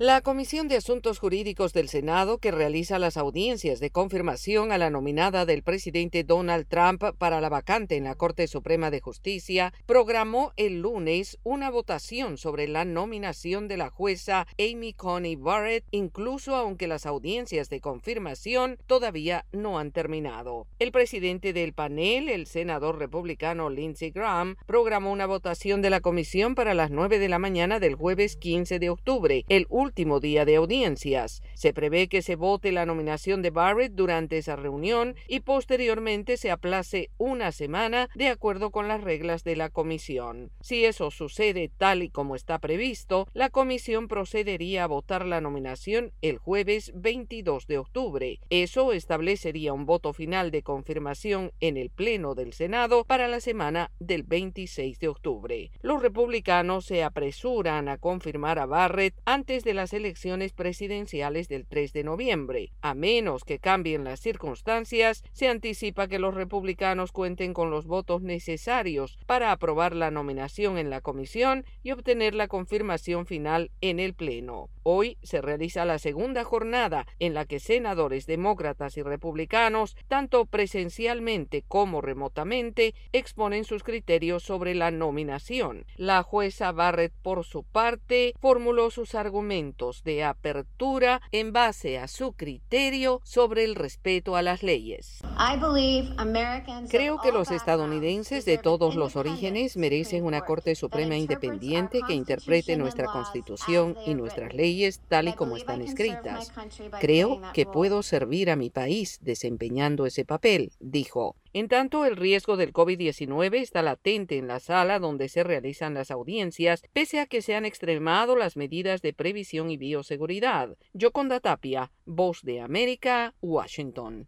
La Comisión de Asuntos Jurídicos del Senado, que realiza las audiencias de confirmación a la nominada del presidente Donald Trump para la vacante en la Corte Suprema de Justicia, programó el lunes una votación sobre la nominación de la jueza Amy Coney Barrett, incluso aunque las audiencias de confirmación todavía no han terminado. El presidente del panel, el senador republicano Lindsey Graham, programó una votación de la comisión para las 9 de la mañana del jueves 15 de octubre, el último día de audiencias. Se prevé que se vote la nominación de Barrett durante esa reunión y posteriormente se aplace una semana de acuerdo con las reglas de la comisión. Si eso sucede tal y como está previsto, la comisión procedería a votar la nominación el jueves 22 de octubre. Eso establecería un voto final de confirmación en el Pleno del Senado para la semana del 26 de octubre. Los republicanos se apresuran a confirmar a Barrett antes de las elecciones presidenciales del 3 de noviembre. A menos que cambien las circunstancias, se anticipa que los republicanos cuenten con los votos necesarios para aprobar la nominación en la comisión y obtener la confirmación final en el Pleno. Hoy se realiza la segunda jornada en la que senadores demócratas y republicanos, tanto presencialmente como remotamente, exponen sus criterios sobre la nominación. La jueza Barrett, por su parte, formuló sus argumentos de apertura en base a su criterio sobre el respeto a las leyes. Creo que los estadounidenses de todos los orígenes merecen una Corte Suprema independiente que interprete nuestra Constitución y nuestras leyes tal y como están escritas. Creo que puedo servir a mi país desempeñando ese papel, dijo. En tanto, el riesgo del COVID-19 está latente en la sala donde se realizan las audiencias, pese a que se han extremado las medidas de previsión y bioseguridad. Yoconda Tapia, Voz de América, Washington.